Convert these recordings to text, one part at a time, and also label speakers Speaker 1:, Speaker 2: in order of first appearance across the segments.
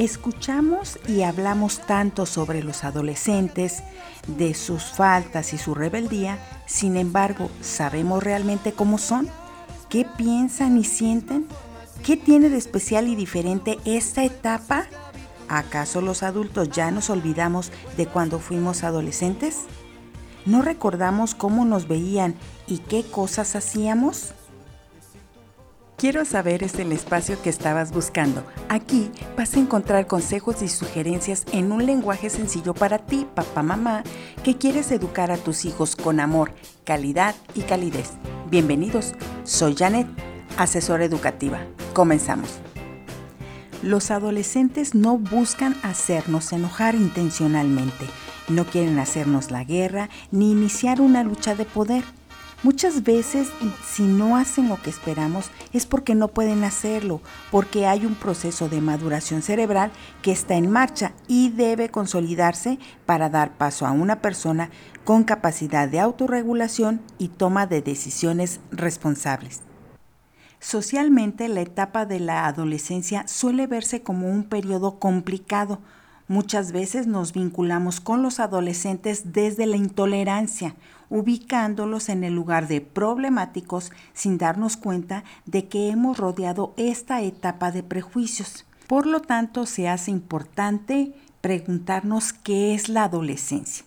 Speaker 1: Escuchamos y hablamos tanto sobre los adolescentes, de sus faltas y su rebeldía, sin embargo, ¿sabemos realmente cómo son? ¿Qué piensan y sienten? ¿Qué tiene de especial y diferente esta etapa? ¿Acaso los adultos ya nos olvidamos de cuando fuimos adolescentes? ¿No recordamos cómo nos veían y qué cosas hacíamos? Quiero saber es el espacio que estabas buscando. Aquí vas a encontrar consejos y sugerencias en un lenguaje sencillo para ti, papá, mamá, que quieres educar a tus hijos con amor, calidad y calidez. Bienvenidos, soy Janet, asesora educativa. Comenzamos. Los adolescentes no buscan hacernos enojar intencionalmente, no quieren hacernos la guerra ni iniciar una lucha de poder Muchas veces si no hacen lo que esperamos es porque no pueden hacerlo, porque hay un proceso de maduración cerebral que está en marcha y debe consolidarse para dar paso a una persona con capacidad de autorregulación y toma de decisiones responsables. Socialmente la etapa de la adolescencia suele verse como un periodo complicado. Muchas veces nos vinculamos con los adolescentes desde la intolerancia, ubicándolos en el lugar de problemáticos sin darnos cuenta de que hemos rodeado esta etapa de prejuicios. Por lo tanto, se hace importante preguntarnos qué es la adolescencia.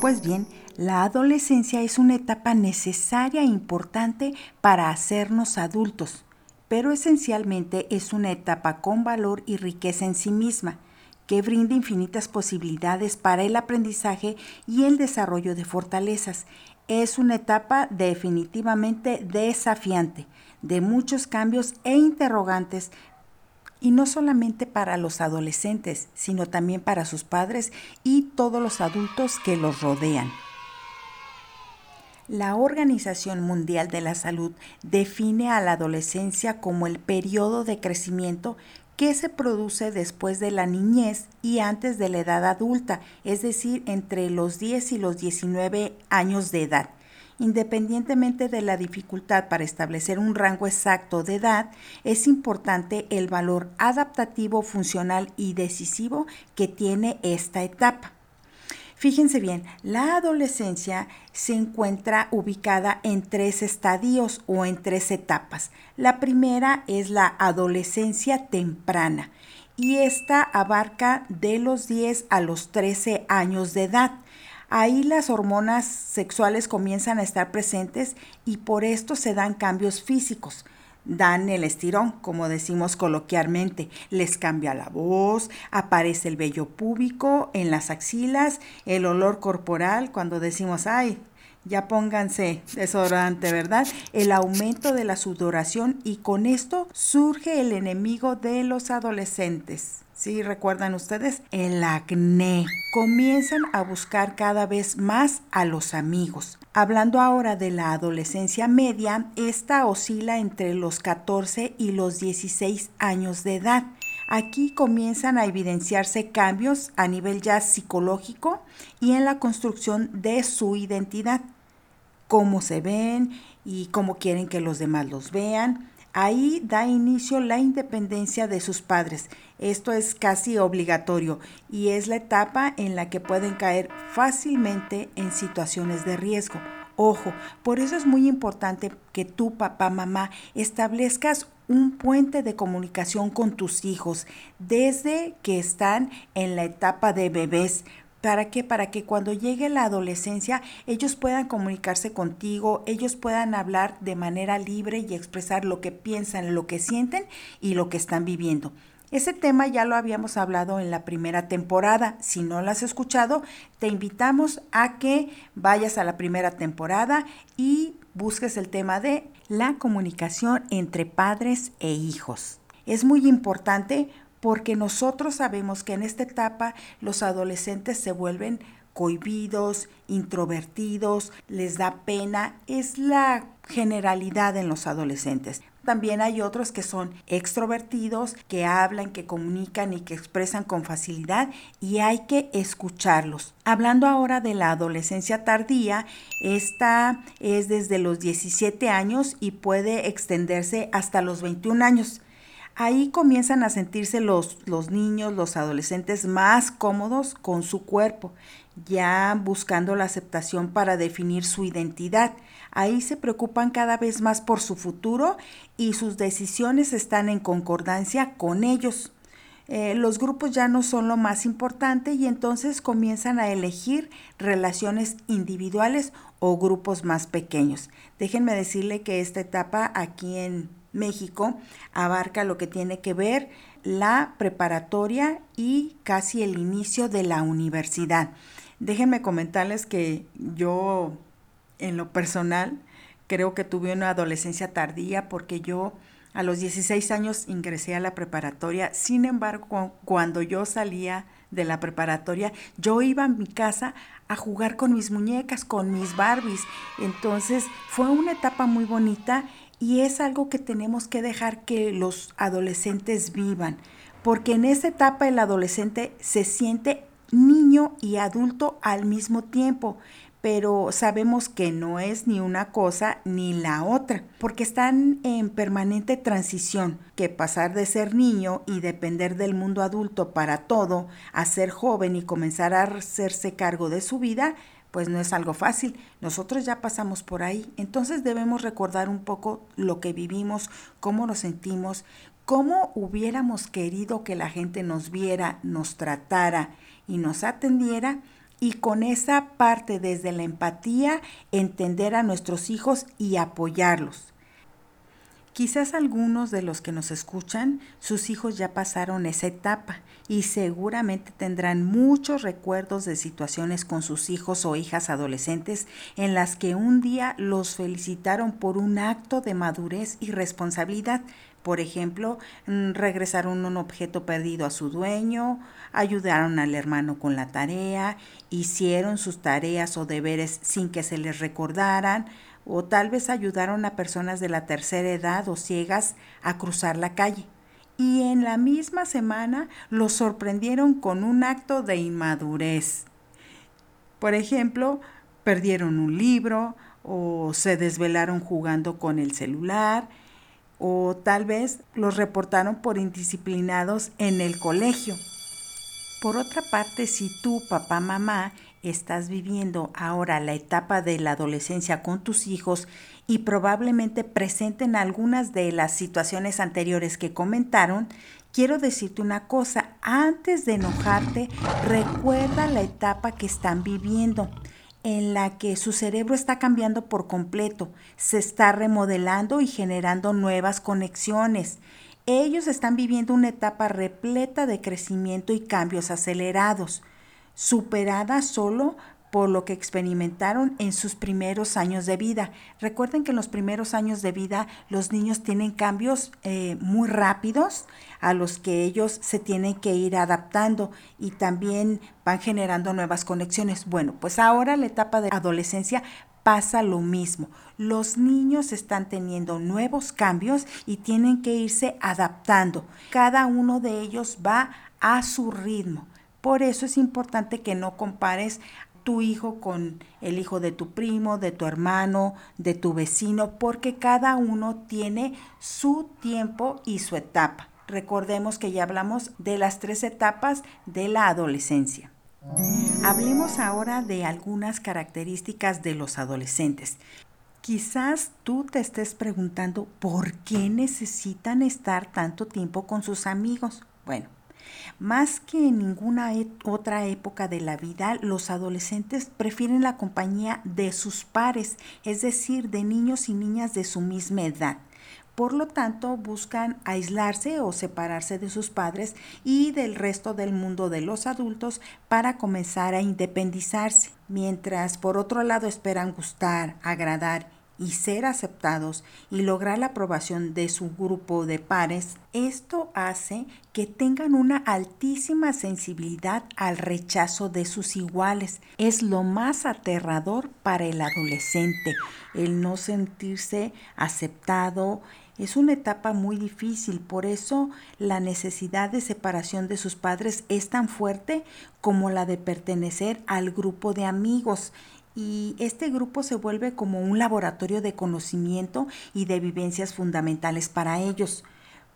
Speaker 1: Pues bien, la adolescencia es una etapa necesaria e importante para hacernos adultos, pero esencialmente es una etapa con valor y riqueza en sí misma que brinda infinitas posibilidades para el aprendizaje y el desarrollo de fortalezas. Es una etapa definitivamente desafiante, de muchos cambios e interrogantes, y no solamente para los adolescentes, sino también para sus padres y todos los adultos que los rodean. La Organización Mundial de la Salud define a la adolescencia como el periodo de crecimiento que se produce después de la niñez y antes de la edad adulta, es decir, entre los 10 y los 19 años de edad. Independientemente de la dificultad para establecer un rango exacto de edad, es importante el valor adaptativo, funcional y decisivo que tiene esta etapa. Fíjense bien, la adolescencia se encuentra ubicada en tres estadios o en tres etapas. La primera es la adolescencia temprana y esta abarca de los 10 a los 13 años de edad. Ahí las hormonas sexuales comienzan a estar presentes y por esto se dan cambios físicos dan el estirón, como decimos coloquialmente. Les cambia la voz, aparece el vello púbico en las axilas, el olor corporal, cuando decimos, ay, ya pónganse desodorante, ¿verdad? El aumento de la sudoración y con esto surge el enemigo de los adolescentes. ¿Sí recuerdan ustedes? El acné. Comienzan a buscar cada vez más a los amigos. Hablando ahora de la adolescencia media, esta oscila entre los 14 y los 16 años de edad. Aquí comienzan a evidenciarse cambios a nivel ya psicológico y en la construcción de su identidad. Cómo se ven y cómo quieren que los demás los vean Ahí da inicio la independencia de sus padres. Esto es casi obligatorio y es la etapa en la que pueden caer fácilmente en situaciones de riesgo. Ojo, por eso es muy importante que tu papá, mamá, establezcas un puente de comunicación con tus hijos desde que están en la etapa de bebés ¿Para qué? Para que cuando llegue la adolescencia ellos puedan comunicarse contigo, ellos puedan hablar de manera libre y expresar lo que piensan, lo que sienten y lo que están viviendo. Ese tema ya lo habíamos hablado en la primera temporada. Si no lo has escuchado, te invitamos a que vayas a la primera temporada y busques el tema de la comunicación entre padres e hijos. Es muy importante porque nosotros sabemos que en esta etapa los adolescentes se vuelven cohibidos, introvertidos, les da pena, es la generalidad en los adolescentes. También hay otros que son extrovertidos, que hablan, que comunican y que expresan con facilidad y hay que escucharlos. Hablando ahora de la adolescencia tardía, esta es desde los 17 años y puede extenderse hasta los 21 años. Ahí comienzan a sentirse los, los niños, los adolescentes más cómodos con su cuerpo, ya buscando la aceptación para definir su identidad. Ahí se preocupan cada vez más por su futuro y sus decisiones están en concordancia con ellos. Eh, los grupos ya no son lo más importante y entonces comienzan a elegir relaciones individuales o grupos más pequeños. Déjenme decirle que esta etapa aquí en México abarca lo que tiene que ver la preparatoria y casi el inicio de la universidad. Déjenme comentarles que yo en lo personal creo que tuve una adolescencia tardía porque yo a los 16 años ingresé a la preparatoria. Sin embargo, cuando yo salía de la preparatoria, yo iba a mi casa a jugar con mis muñecas, con mis Barbies. Entonces fue una etapa muy bonita y es algo que tenemos que dejar que los adolescentes vivan, porque en esa etapa el adolescente se siente niño y adulto al mismo tiempo, pero sabemos que no es ni una cosa ni la otra, porque están en permanente transición, que pasar de ser niño y depender del mundo adulto para todo, a ser joven y comenzar a hacerse cargo de su vida, pues no es algo fácil. Nosotros ya pasamos por ahí, entonces debemos recordar un poco lo que vivimos, cómo nos sentimos, cómo hubiéramos querido que la gente nos viera, nos tratara y nos atendiera y con esa parte desde la empatía entender a nuestros hijos y apoyarlos. Quizás algunos de los que nos escuchan, sus hijos ya pasaron esa etapa y seguramente tendrán muchos recuerdos de situaciones con sus hijos o hijas adolescentes en las que un día los felicitaron por un acto de madurez y responsabilidad, por ejemplo, mm, regresaron un objeto perdido a su dueño, ayudaron al hermano con la tarea, hicieron sus tareas o deberes sin que se les recordaran, o tal vez ayudaron a personas de la tercera edad o ciegas a cruzar la calle. Y en la misma semana los sorprendieron con un acto de inmadurez. Por ejemplo, perdieron un libro o se desvelaron jugando con el celular, o tal vez los reportaron por indisciplinados en el colegio. Por otra parte, si tú, papá, mamá, estás viviendo ahora la etapa de la adolescencia con tus hijos y probablemente presenten algunas de las situaciones anteriores que comentaron, quiero decirte una cosa, antes de enojarte, recuerda la etapa que están viviendo en la que su cerebro está cambiando por completo, se está remodelando y generando nuevas conexiones. Ellos están viviendo una etapa repleta de crecimiento y cambios acelerados, superada solo por lo que experimentaron en sus primeros años de vida. Recuerden que en los primeros años de vida los niños tienen cambios eh, muy rápidos a los que ellos se tienen que ir adaptando y también van generando nuevas conexiones. Bueno, pues ahora la etapa de adolescencia pasa lo mismo. Los niños están teniendo nuevos cambios y tienen que irse adaptando. Cada uno de ellos va a su ritmo. Por eso es importante que no compares tu hijo con el hijo de tu primo, de tu hermano, de tu vecino, porque cada uno tiene su tiempo y su etapa. Recordemos que ya hablamos de las tres etapas de la adolescencia. Hablemos ahora de algunas características de los adolescentes. Quizás tú te estés preguntando por qué necesitan estar tanto tiempo con sus amigos. Bueno, más que en ninguna otra época de la vida, los adolescentes prefieren la compañía de sus pares, es decir, de niños y niñas de su misma edad. Por lo tanto, buscan aislarse o separarse de sus padres y del resto del mundo de los adultos para comenzar a independizarse, mientras por otro lado esperan gustar, agradar y ser aceptados y lograr la aprobación de su grupo de pares, esto hace que tengan una altísima sensibilidad al rechazo de sus iguales. Es lo más aterrador para el adolescente, el no sentirse aceptado. Es una etapa muy difícil, por eso la necesidad de separación de sus padres es tan fuerte como la de pertenecer al grupo de amigos y este grupo se vuelve como un laboratorio de conocimiento y de vivencias fundamentales para ellos.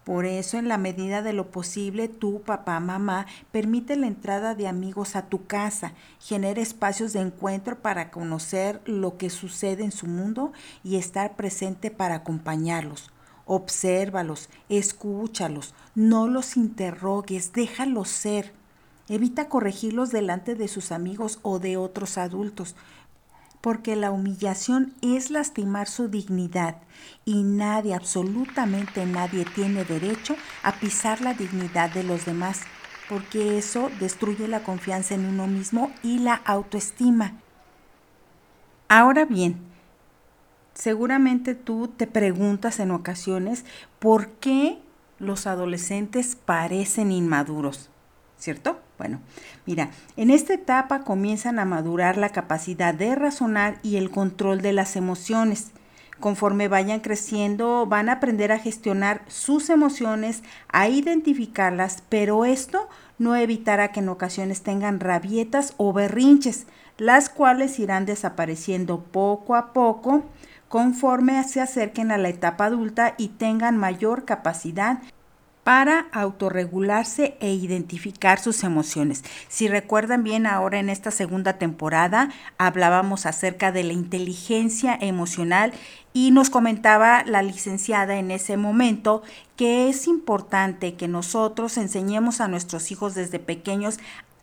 Speaker 1: Por eso, en la medida de lo posible, tú, papá, mamá, permite la entrada de amigos a tu casa, genera espacios de encuentro para conocer lo que sucede en su mundo y estar presente para acompañarlos. Obsérvalos, escúchalos, no los interrogues, déjalos ser. Evita corregirlos delante de sus amigos o de otros adultos porque la humillación es lastimar su dignidad y nadie, absolutamente nadie tiene derecho a pisar la dignidad de los demás, porque eso destruye la confianza en uno mismo y la autoestima. Ahora bien, seguramente tú te preguntas en ocasiones por qué los adolescentes parecen inmaduros. ¿cierto? Bueno, mira, en esta etapa comienzan a madurar la capacidad de razonar y el control de las emociones. Conforme vayan creciendo, van a aprender a gestionar sus emociones, a identificarlas, pero esto no evitará que en ocasiones tengan rabietas o berrinches, las cuales irán desapareciendo poco a poco conforme se acerquen a la etapa adulta y tengan mayor capacidad para autorregularse e identificar sus emociones. Si recuerdan bien, ahora en esta segunda temporada hablábamos acerca de la inteligencia emocional y nos comentaba la licenciada en ese momento que es importante que nosotros enseñemos a nuestros hijos desde pequeños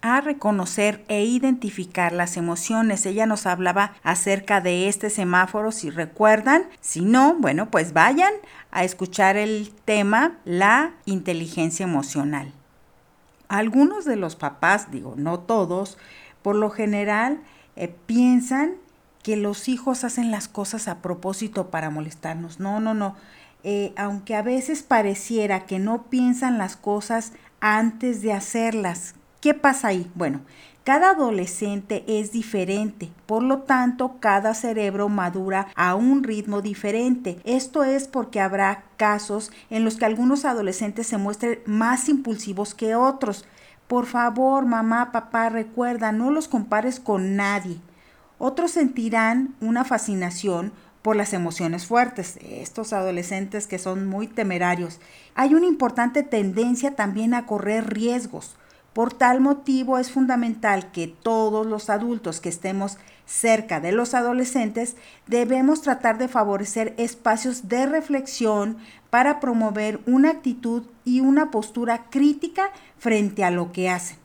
Speaker 1: a reconocer e identificar las emociones. Ella nos hablaba acerca de este semáforo, si recuerdan. Si no, bueno, pues vayan a escuchar el tema la inteligencia emocional. Algunos de los papás, digo, no todos, por lo general eh, piensan que los hijos hacen las cosas a propósito para molestarnos. No, no, no. Eh, aunque a veces pareciera que no piensan las cosas antes de hacerlas, ¿Qué pasa ahí? Bueno, cada adolescente es diferente, por lo tanto, cada cerebro madura a un ritmo diferente. Esto es porque habrá casos en los que algunos adolescentes se muestren más impulsivos que otros. Por favor, mamá, papá, recuerda, no los compares con nadie. Otros sentirán una fascinación por las emociones fuertes, estos adolescentes que son muy temerarios. Hay una importante tendencia también a correr riesgos. Por tal motivo es fundamental que todos los adultos que estemos cerca de los adolescentes debemos tratar de favorecer espacios de reflexión para promover una actitud y una postura crítica frente a lo que hacen.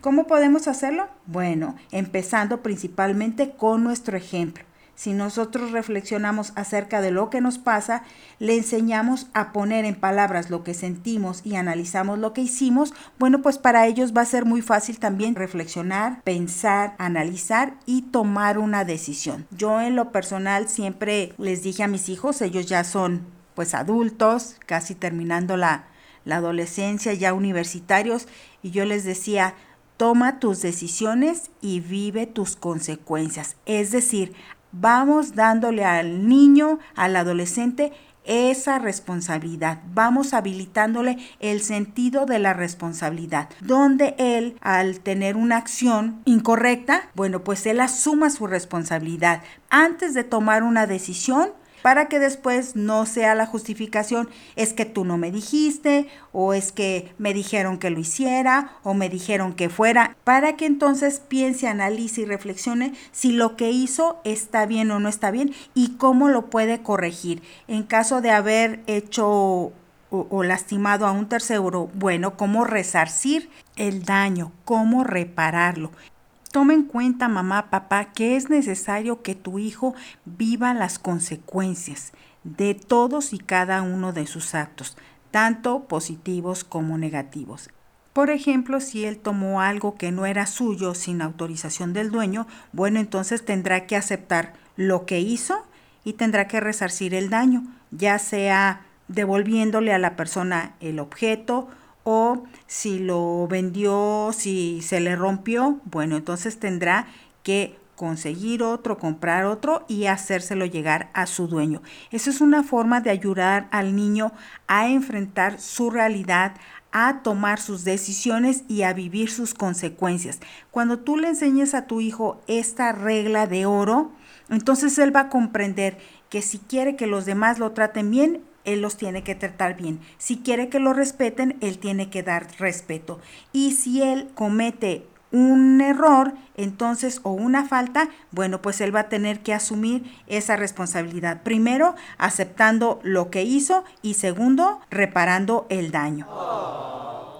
Speaker 1: ¿Cómo podemos hacerlo? Bueno, empezando principalmente con nuestro ejemplo. Si nosotros reflexionamos acerca de lo que nos pasa, le enseñamos a poner en palabras lo que sentimos y analizamos lo que hicimos, bueno, pues para ellos va a ser muy fácil también reflexionar, pensar, analizar y tomar una decisión. Yo en lo personal siempre les dije a mis hijos, ellos ya son pues adultos, casi terminando la, la adolescencia, ya universitarios, y yo les decía, toma tus decisiones y vive tus consecuencias. Es decir, vamos dándole al niño, al adolescente, esa responsabilidad. Vamos habilitándole el sentido de la responsabilidad, donde él, al tener una acción incorrecta, bueno, pues él asuma su responsabilidad. Antes de tomar una decisión, para que después no sea la justificación, es que tú no me dijiste, o es que me dijeron que lo hiciera, o me dijeron que fuera, para que entonces piense, analice y reflexione si lo que hizo está bien o no está bien y cómo lo puede corregir. En caso de haber hecho o, lastimado a un tercero, bueno, cómo resarcir el daño, cómo repararlo. Toma en cuenta, mamá, papá, que es necesario que tu hijo viva las consecuencias de todos y cada uno de sus actos, tanto positivos como negativos. Por ejemplo, si él tomó algo que no era suyo sin autorización del dueño, bueno, entonces tendrá que aceptar lo que hizo y tendrá que resarcir el daño, ya sea devolviéndole a la persona el objeto o si lo vendió, si se le rompió, bueno, entonces tendrá que conseguir otro, comprar otro y hacérselo llegar a su dueño. Eso es una forma de ayudar al niño a enfrentar su realidad, a tomar sus decisiones y a vivir sus consecuencias. Cuando tú le enseñes a tu hijo esta regla de oro, entonces él va a comprender que si quiere que los demás lo traten bien, él los tiene que tratar bien. Si quiere que lo respeten, él tiene que dar respeto. Y si él comete un error, entonces, o una falta, bueno, pues él va a tener que asumir esa responsabilidad. Primero, aceptando lo que hizo y segundo, reparando el daño.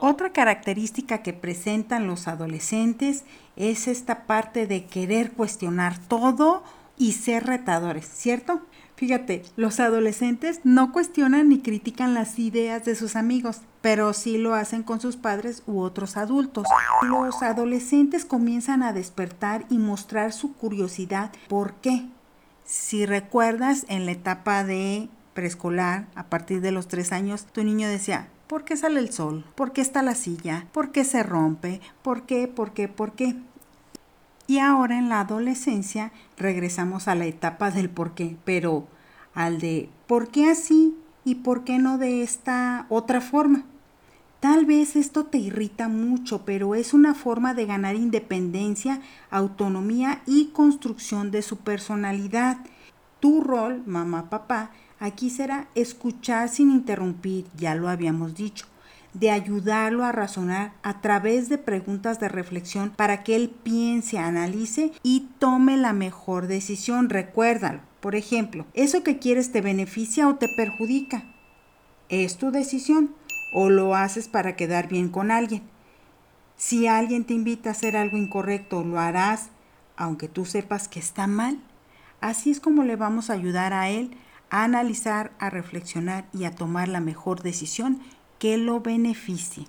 Speaker 1: Otra característica que presentan los adolescentes es esta parte de querer cuestionar todo y ser retadores, ¿cierto? Fíjate, los adolescentes no cuestionan ni critican las ideas de sus amigos, pero sí lo hacen con sus padres u otros adultos. Los adolescentes comienzan a despertar y mostrar su curiosidad. ¿Por qué? Si recuerdas, en la etapa de preescolar, a partir de los tres años, tu niño decía, ¿por qué sale el sol? ¿Por qué está la silla? ¿Por qué se rompe? ¿Por qué? ¿Por qué? ¿Por qué? Y ahora en la adolescencia regresamos a la etapa del por qué, pero al de por qué así y por qué no de esta otra forma. Tal vez esto te irrita mucho, pero es una forma de ganar independencia, autonomía y construcción de su personalidad. Tu rol, mamá, papá, aquí será escuchar sin interrumpir, ya lo habíamos dicho de ayudarlo a razonar a través de preguntas de reflexión para que él piense, analice y tome la mejor decisión. Recuérdalo. Por ejemplo, ¿eso que quieres te beneficia o te perjudica? Es tu decisión o lo haces para quedar bien con alguien. Si alguien te invita a hacer algo incorrecto, lo harás aunque tú sepas que está mal. Así es como le vamos a ayudar a él a analizar, a reflexionar y a tomar la mejor decisión que lo beneficie.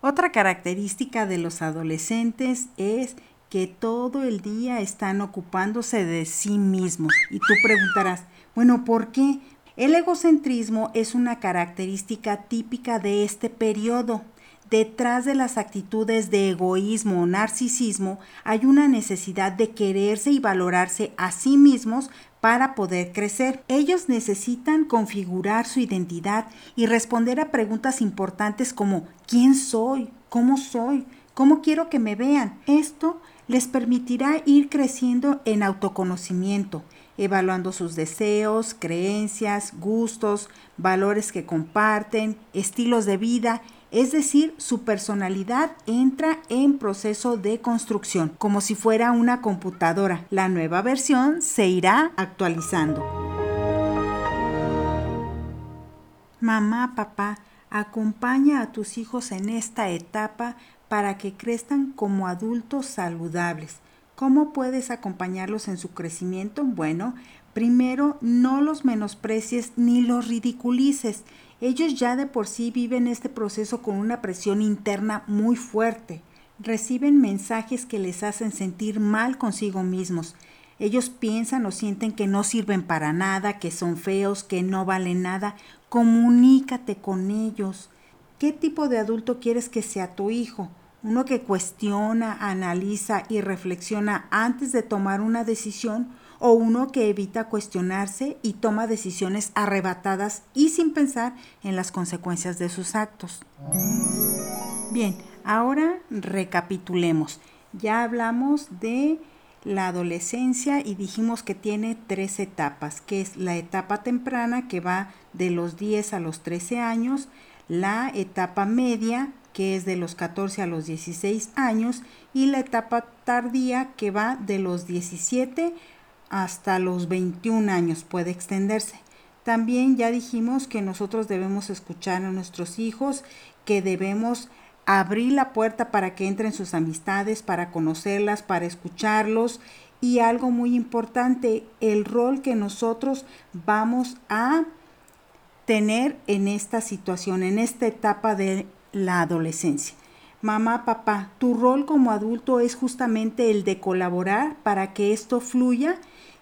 Speaker 1: Otra característica de los adolescentes es que todo el día están ocupándose de sí mismos. Y tú preguntarás, bueno, ¿por qué? El egocentrismo es una característica típica de este periodo. Detrás de las actitudes de egoísmo o narcisismo hay una necesidad de quererse y valorarse a sí mismos para poder crecer. Ellos necesitan configurar su identidad y responder a preguntas importantes como ¿quién soy? ¿Cómo soy? ¿Cómo quiero que me vean? Esto les permitirá ir creciendo en autoconocimiento, evaluando sus deseos, creencias, gustos, valores que comparten, estilos de vida es decir, su personalidad entra en proceso de construcción, como si fuera una computadora. La nueva versión se irá actualizando. Mamá, papá, acompaña a tus hijos en esta etapa para que crezcan como adultos saludables. ¿Cómo puedes acompañarlos en su crecimiento? Bueno, primero no los menosprecies ni los ridiculices. Ellos ya de por sí viven este proceso con una presión interna muy fuerte. Reciben mensajes que les hacen sentir mal consigo mismos. Ellos piensan o sienten que no sirven para nada, que son feos, que no valen nada. Comunícate con ellos. ¿Qué tipo de adulto quieres que sea tu hijo? Uno que cuestiona, analiza y reflexiona antes de tomar una decisión o uno que evita cuestionarse y toma decisiones arrebatadas y sin pensar en las consecuencias de sus actos. Bien, ahora recapitulemos. Ya hablamos de la adolescencia y dijimos que tiene tres etapas, que es la etapa temprana que va de los 10 a los 13 años, la etapa media que es de los 14 a los 16 años y la etapa tardía que va de los 17 hasta los 21 años puede extenderse. También ya dijimos que nosotros debemos escuchar a nuestros hijos, que debemos abrir la puerta para que entren sus amistades, para conocerlas, para escucharlos y algo muy importante, el rol que nosotros vamos a tener en esta situación, en esta etapa de la adolescencia. Mamá, papá, tu rol como adulto es justamente el de colaborar para que esto fluya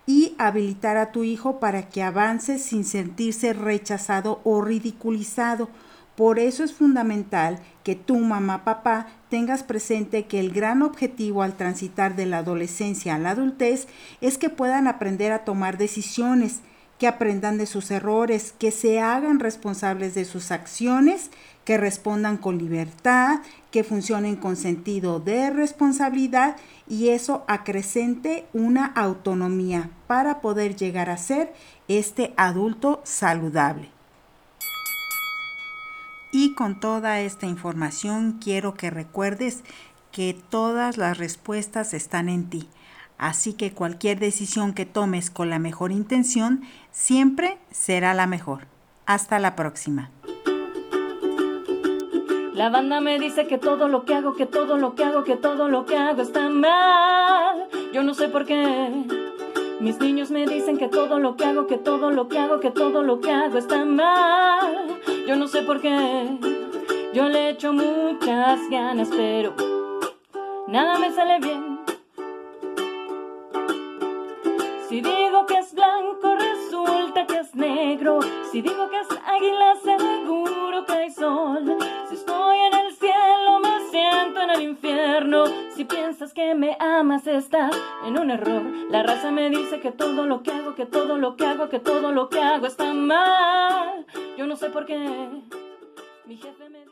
Speaker 1: y habilitar a tu hijo para que avance sin sentirse rechazado o ridiculizado. Por eso es fundamental que tu mamá, papá, tengas presente que el gran objetivo al transitar de la adolescencia a la adultez es que puedan aprender a tomar decisiones, que aprendan de sus errores, que se hagan responsables de sus acciones, que respondan con libertad, que funcionen con sentido de responsabilidad y eso acrecente una autonomía para poder llegar a ser este adulto saludable. Y con toda esta información quiero que recuerdes que todas las respuestas están en ti. Así que cualquier decisión que tomes con la mejor intención siempre será la mejor. Hasta la próxima.
Speaker 2: La banda me dice que todo lo que hago, que todo lo que hago, que todo lo que hago está mal. Yo no sé por qué. Mis niños me dicen que todo lo que hago, que todo lo que hago, que todo lo que hago está mal. Yo no sé por qué. Yo le echo muchas ganas, pero nada me sale bien. Si digo que es blanco, resulta que es negro. Si digo que es águila, seguro que hay sol. Si estoy en el cielo, me siento en el infierno. Si piensas que me amas, estás en un error. La raza me dice que todo lo que hago, que todo lo que hago, que todo lo que hago está mal. Yo no sé por qué. Mi jefe me